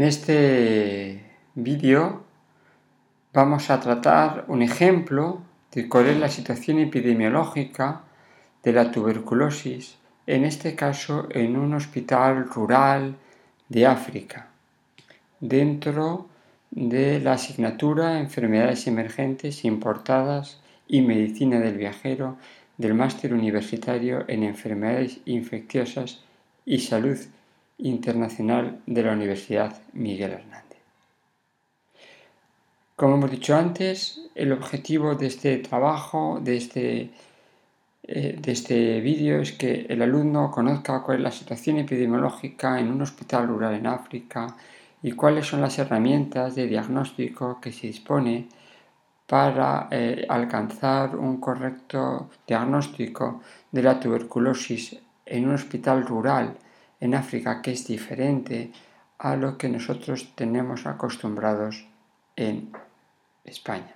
En este vídeo vamos a tratar un ejemplo de cuál es la situación epidemiológica de la tuberculosis, en este caso en un hospital rural de África, dentro de la asignatura Enfermedades Emergentes Importadas y Medicina del Viajero del Máster Universitario en Enfermedades Infecciosas y Salud Internacional de la Universidad Miguel Hernández. Como hemos dicho antes, el objetivo de este trabajo, de este, eh, de este vídeo, es que el alumno conozca cuál es la situación epidemiológica en un hospital rural en África y cuáles son las herramientas de diagnóstico que se dispone para eh, alcanzar un correcto diagnóstico de la tuberculosis en un hospital rural en África que es diferente a lo que nosotros tenemos acostumbrados en España.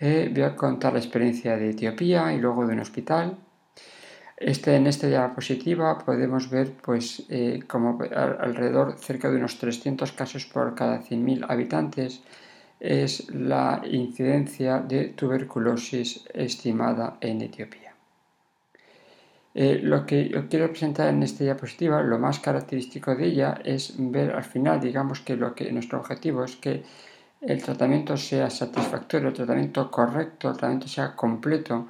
Eh, voy a contar la experiencia de Etiopía y luego de un hospital. Este, en esta diapositiva podemos ver pues, eh, como alrededor cerca de unos 300 casos por cada 100.000 habitantes es la incidencia de tuberculosis estimada en Etiopía. Eh, lo que yo quiero presentar en esta diapositiva, lo más característico de ella es ver al final, digamos que lo que nuestro objetivo es que el tratamiento sea satisfactorio, el tratamiento correcto, el tratamiento sea completo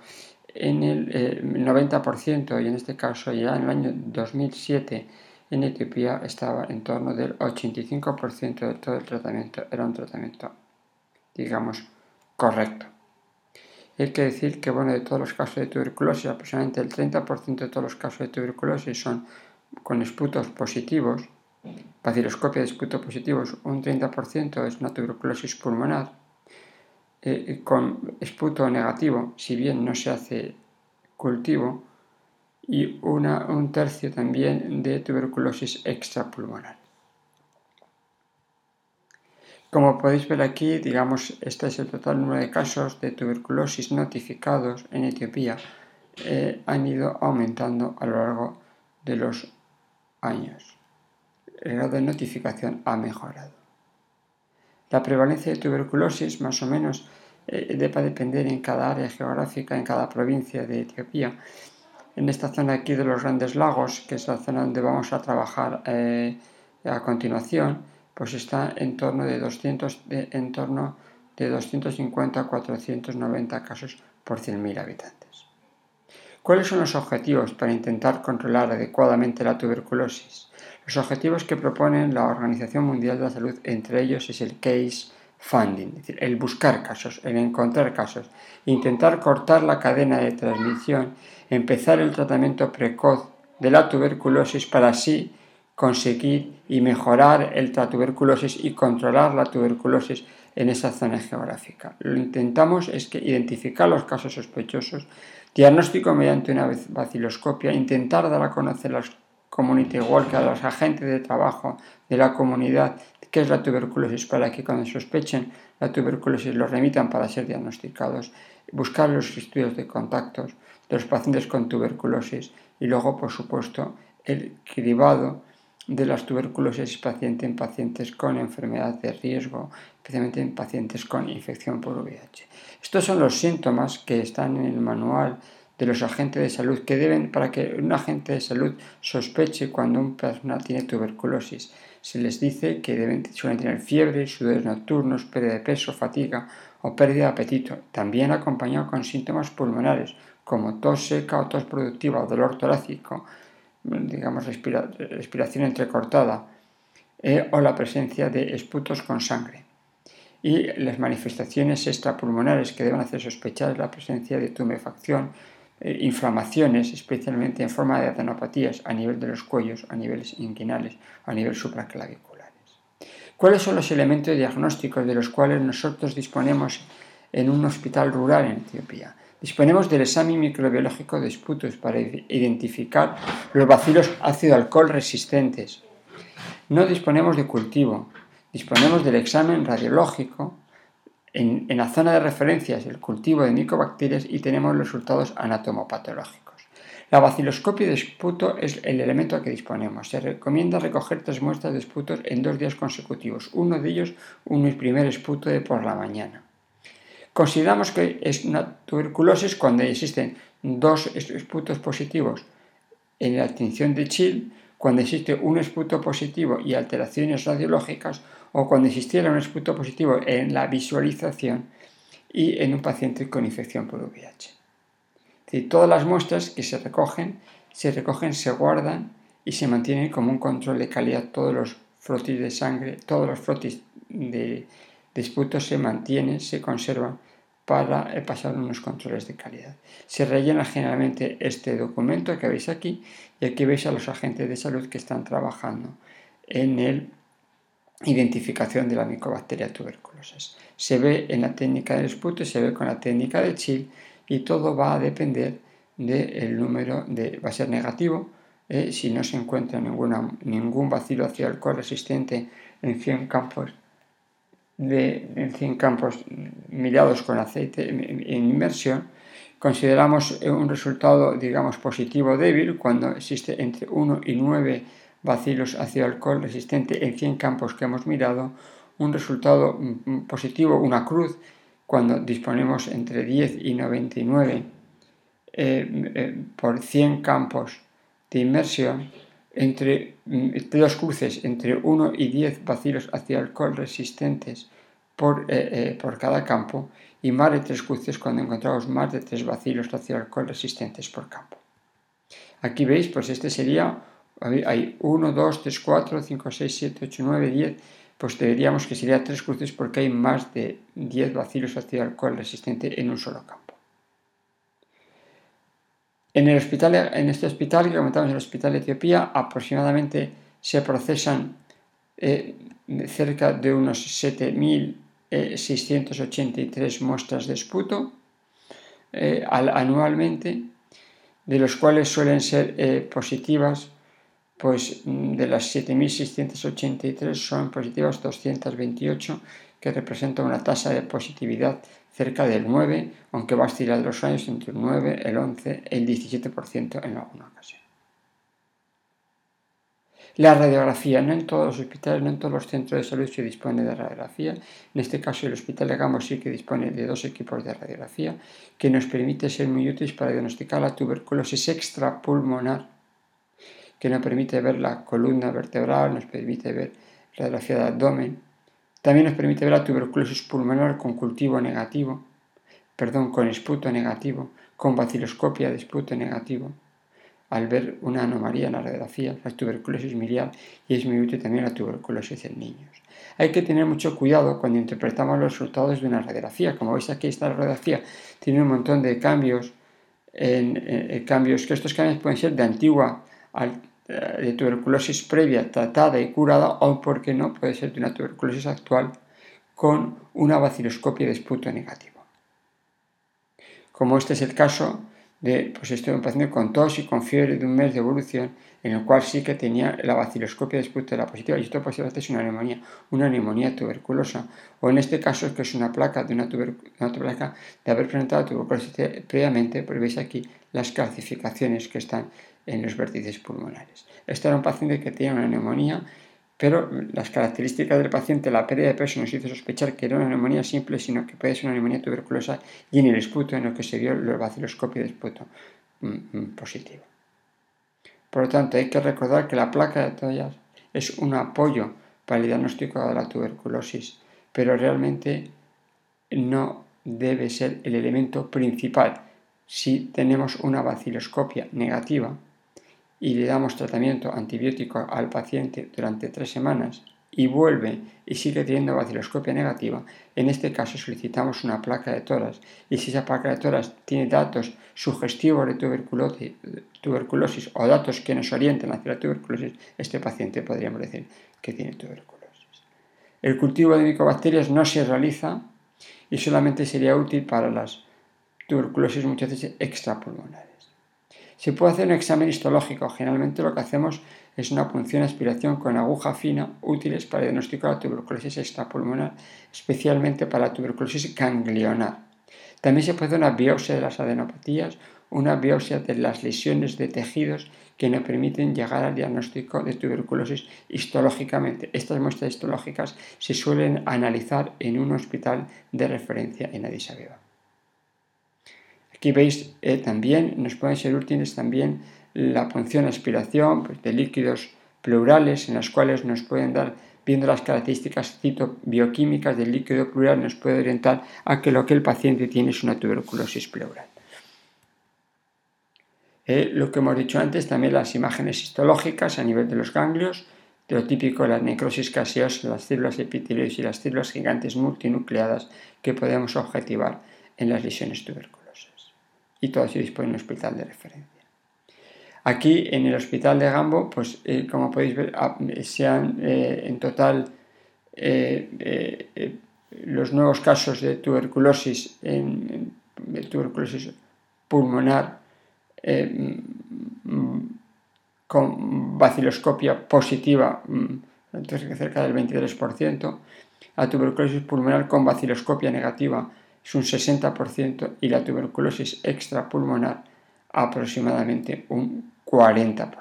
en el 90% eh, y en este caso ya en el año 2007 en Etiopía estaba en torno del 85% de todo el tratamiento, era un tratamiento, digamos, correcto. Hay que decir que, bueno, de todos los casos de tuberculosis, aproximadamente el 30% de todos los casos de tuberculosis son con esputos positivos, baciloscopia de esputos positivos, un 30% es una tuberculosis pulmonar, eh, con esputo negativo, si bien no se hace cultivo, y un tercio también de tuberculosis extrapulmonar. Como podéis ver aquí, digamos, este es el total número de casos de tuberculosis notificados en Etiopía. Eh, han ido aumentando a lo largo de los años. El grado de notificación ha mejorado. La prevalencia de tuberculosis más o menos eh, debe depender en cada área geográfica, en cada provincia de Etiopía. En esta zona aquí de los grandes lagos, que es la zona donde vamos a trabajar eh, a continuación, pues está en torno de 200, en torno de 250 a 490 casos por 100.000 habitantes. ¿Cuáles son los objetivos para intentar controlar adecuadamente la tuberculosis? Los objetivos que proponen la Organización Mundial de la Salud, entre ellos es el case funding, es decir, el buscar casos, el encontrar casos, intentar cortar la cadena de transmisión, empezar el tratamiento precoz de la tuberculosis para así conseguir y mejorar el, la tuberculosis y controlar la tuberculosis en esa zona geográfica. Lo que intentamos es que identificar los casos sospechosos, diagnóstico mediante una vaciloscopia, intentar dar a conocer las community workers, a los agentes de trabajo de la comunidad, qué es la tuberculosis para que cuando sospechen la tuberculosis los remitan para ser diagnosticados, buscar los estudios de contactos de los pacientes con tuberculosis y luego, por supuesto, el cribado de las tuberculosis paciente en pacientes con enfermedad de riesgo, especialmente en pacientes con infección por VIH. Estos son los síntomas que están en el manual de los agentes de salud que deben para que un agente de salud sospeche cuando una persona tiene tuberculosis. Se les dice que deben suelen tener fiebre, sudores nocturnos, pérdida de peso, fatiga o pérdida de apetito, también acompañado con síntomas pulmonares como tos seca o tos productiva o dolor torácico, digamos, respiración entrecortada eh, o la presencia de esputos con sangre. Y las manifestaciones extrapulmonares que deben hacer sospechar la presencia de tumefacción, eh, inflamaciones, especialmente en forma de adenopatías a nivel de los cuellos, a niveles inguinales, a nivel supraclaviculares. ¿Cuáles son los elementos diagnósticos de los cuales nosotros disponemos en un hospital rural en Etiopía? Disponemos del examen microbiológico de esputos para identificar los bacilos ácido-alcohol resistentes. No disponemos de cultivo. Disponemos del examen radiológico en, en la zona de referencias, el cultivo de micobacterias y tenemos resultados anatomopatológicos. La vaciloscopia de esputo es el elemento que disponemos. Se recomienda recoger tres muestras de esputos en dos días consecutivos. Uno de ellos, un primer esputo de por la mañana. Consideramos que es una tuberculosis cuando existen dos esputos positivos en la tinción de Chill, cuando existe un esputo positivo y alteraciones radiológicas, o cuando existiera un esputo positivo en la visualización y en un paciente con infección por VIH todas las muestras que se recogen, se recogen, se guardan y se mantienen como un control de calidad. Todos los frotis de sangre, todos los frotis de, de se mantienen, se conservan para pasar unos controles de calidad. Se rellena generalmente este documento que veis aquí y aquí veis a los agentes de salud que están trabajando en la identificación de la micobacteria tuberculosis. Se ve en la técnica del esputo y se ve con la técnica de Chill y todo va a depender del número de, va a ser negativo eh, si no se encuentra ningún bacilo hacia alcohol resistente en 100 campos de en 100 campos mirados con aceite en inmersión consideramos un resultado digamos positivo débil cuando existe entre 1 y 9 bacilos hacia alcohol resistente en 100 campos que hemos mirado un resultado mm, mm, positivo una cruz cuando disponemos entre 10 y 99 eh, eh, por 100 campos de inmersión, entre, mm, dos cruces entre 1 y 10 bacilos hacia alcohol resistentes por, eh, por cada campo y más de tres cruces cuando encontramos más de 3 bacilos hacia alcohol resistentes por campo. Aquí veis, pues este sería, hay 1, 2, 3, 4, 5, 6, 7, 8, 9, 10 pues diríamos que sería tres cruces porque hay más de 10 bacilos ácido alcohol resistente en un solo campo. En, el hospital, en este hospital que comentamos, el hospital de Etiopía, aproximadamente se procesan eh, cerca de unos 7.683 muestras de esputo eh, anualmente, de los cuales suelen ser eh, positivas pues mm, de las 7.683 son positivas 228, que representa una tasa de positividad cerca del 9, aunque va a oscilar los años entre el 9, el 11, el 17% en alguna ocasión. La radiografía, no en todos los hospitales, no en todos los centros de salud se dispone de radiografía. En este caso, el Hospital de Gamos sí que dispone de dos equipos de radiografía que nos permite ser muy útiles para diagnosticar la tuberculosis extrapulmonar que nos permite ver la columna vertebral, nos permite ver radiografía de abdomen. También nos permite ver la tuberculosis pulmonar con cultivo negativo, perdón, con esputo negativo, con vaciloscopia de esputo negativo. Al ver una anomalía en la radiografía, la tuberculosis miliar y es muy útil también la tuberculosis en niños. Hay que tener mucho cuidado cuando interpretamos los resultados de una radiografía. Como veis aquí esta radiografía tiene un montón de cambios, en, cambios que estos cambios pueden ser de antigua eh, de tuberculosis previa tratada y curada o, por qué no, puede ser de una tuberculosis actual con una vaciloscopia de esputo negativo. Como este es el caso de pues este un paciente con tos y con fiebre de un mes de evolución, en el cual sí que tenía la vaciloscopia de esputo era positiva y esto posiblemente es una neumonía, una neumonía tuberculosa, o en este caso es que es una placa de una, una placa de haber presentado tuberculosis previamente, porque veis aquí las calcificaciones que están en los vértices pulmonares. Este era un paciente que tenía una neumonía, pero las características del paciente, la pérdida de peso nos hizo sospechar que era una neumonía simple, sino que puede ser una neumonía tuberculosa y en el esputo, en lo que se vio el vaciloscopio de esputo mm, mm, positivo. Por lo tanto, hay que recordar que la placa de toallas es un apoyo para el diagnóstico de la tuberculosis, pero realmente no debe ser el elemento principal. Si tenemos una vaciloscopia negativa, y le damos tratamiento antibiótico al paciente durante tres semanas y vuelve y sigue teniendo vaciloscopia negativa, en este caso solicitamos una placa de toras y si esa placa de toras tiene datos sugestivos de tuberculosis, tuberculosis o datos que nos orienten hacia la tuberculosis, este paciente podríamos decir que tiene tuberculosis. El cultivo de micobacterias no se realiza y solamente sería útil para las tuberculosis muchas veces extrapulmonares. Se puede hacer un examen histológico. Generalmente lo que hacemos es una punción aspiración con aguja fina útiles para diagnosticar la tuberculosis extrapulmonar, especialmente para la tuberculosis ganglionar. También se puede hacer una biopsia de las adenopatías una biopsia de las lesiones de tejidos que nos permiten llegar al diagnóstico de tuberculosis histológicamente. Estas muestras histológicas se suelen analizar en un hospital de referencia en Addis Abeba. Aquí veis eh, también, nos pueden ser útiles también la punción aspiración pues, de líquidos pleurales en las cuales nos pueden dar viendo las características citobioquímicas del líquido pleural, nos puede orientar a que lo que el paciente tiene es una tuberculosis pleural. Eh, lo que hemos dicho antes, también las imágenes histológicas a nivel de los ganglios, de lo típico de la necrosis caseosa, las células epitelioides y las células gigantes multinucleadas que podemos objetivar en las lesiones tuberculosas. Y todo se dispone en un hospital de referencia. Aquí en el hospital de Gambo, pues eh, como podéis ver, ah, se han eh, en total eh, los nuevos casos de tuberculosis, en, tuberculosis pulmonar mm, con vaciloscopia positiva, mm, entonces cerca del 23%, la tuberculosis pulmonar con vaciloscopia negativa es un 60% y la tuberculosis extrapulmonar aproximadamente un 40%.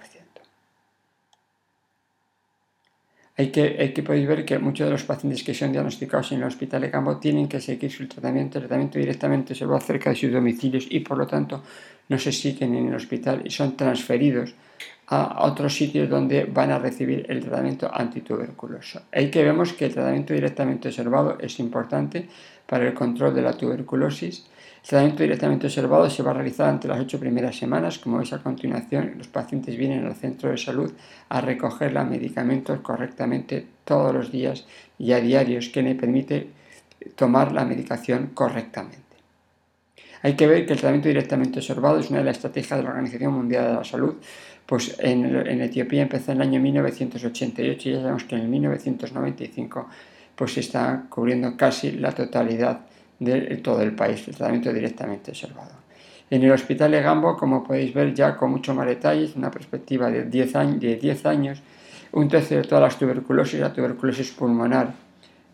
Hay que, hay que podéis ver que muchos de los pacientes que son diagnosticados en el hospital de campo tienen que seguir su tratamiento. El tratamiento directamente se va cerca de sus domicilios y por lo tanto no se siguen en el hospital y son transferidos a otros sitios donde van a recibir el tratamiento antituberculoso. Hay que vemos que el tratamiento directamente observado es importante para el control de la tuberculosis el tratamiento directamente observado se va a realizar ante las ocho primeras semanas. Como veis a continuación, los pacientes vienen al centro de salud a recoger los medicamentos correctamente todos los días y a diarios, que le permite tomar la medicación correctamente. Hay que ver que el tratamiento directamente observado es una de las estrategias de la Organización Mundial de la Salud. Pues en, Etiopía empezó en el año 1988 y ya sabemos que en el 1995 pues se está cubriendo casi la totalidad de todo el país, el tratamiento directamente observado. En el Hospital de Gambo, como podéis ver ya con mucho más detalles, una perspectiva de 10 años, de 10 años un tercio de todas las tuberculosis, la tuberculosis pulmonar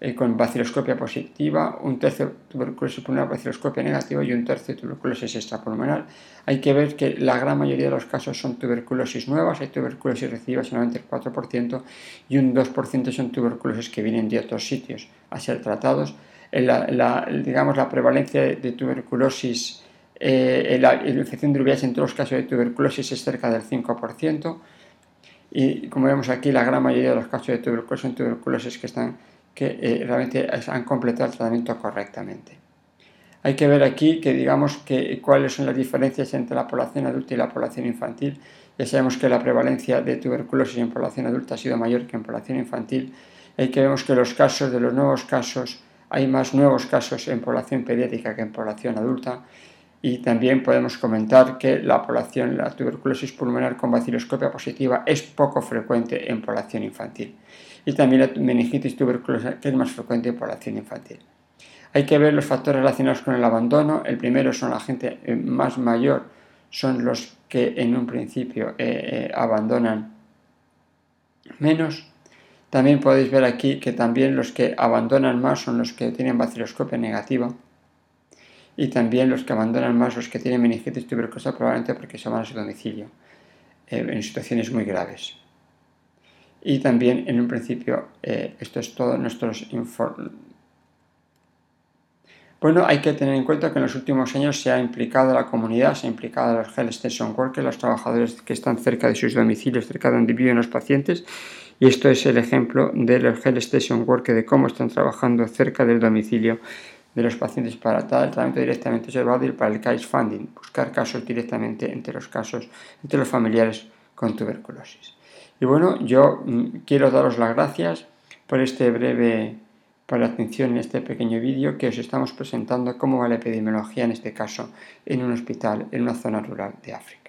eh, con vaciloscopia positiva, un tercio tuberculosis pulmonar vaciloscopia negativa y un tercio tuberculosis extrapulmonar. Hay que ver que la gran mayoría de los casos son tuberculosis nuevas, hay tuberculosis recibida solamente el 4% y un 2% son tuberculosis que vienen de otros sitios a ser tratados la, digamos, la prevalencia de, tuberculosis, eh, la, infección de VIH en todos los casos de tuberculosis es cerca del 5%. Y como vemos aquí, la gran mayoría de los casos de tuberculosis son tuberculosis que, están, que eh, realmente han completado el tratamiento correctamente. Hay que ver aquí que digamos que cuáles son las diferencias entre la población adulta y la población infantil. Ya sabemos que la prevalencia de tuberculosis en población adulta ha sido mayor que en población infantil. Hay que ver que los casos de los nuevos casos hay más nuevos casos en población pediátrica que en población adulta y también podemos comentar que la población, la tuberculosis pulmonar con vaciloscopia positiva es poco frecuente en población infantil y también la meningitis tuberculosa que es más frecuente en población infantil. Hay que ver los factores relacionados con el abandono. El primero son la gente eh, más mayor, son los que en un principio eh, eh, abandonan menos también podéis ver aquí que también los que abandonan más son los que tienen vaciloscopia negativa y también los que abandonan más los que tienen meningitis tuberculosa probablemente porque se van a su domicilio en situaciones muy graves. Y también en un principio eh, esto es todo nuestros informes. Bueno, hay que tener en cuenta que en los últimos años se ha implicado la comunidad, se ha implicado los health station workers, los trabajadores que están cerca de sus domicilios, cerca de donde viven los pacientes y esto es el ejemplo del Health Station Work, de cómo están trabajando cerca del domicilio de los pacientes para el tratamiento directamente observado y para el case funding, buscar casos directamente entre los casos, entre los familiares con tuberculosis. Y bueno, yo mm, quiero daros las gracias por este breve, por la atención en este pequeño vídeo que os estamos presentando cómo va la epidemiología en este caso en un hospital en una zona rural de África.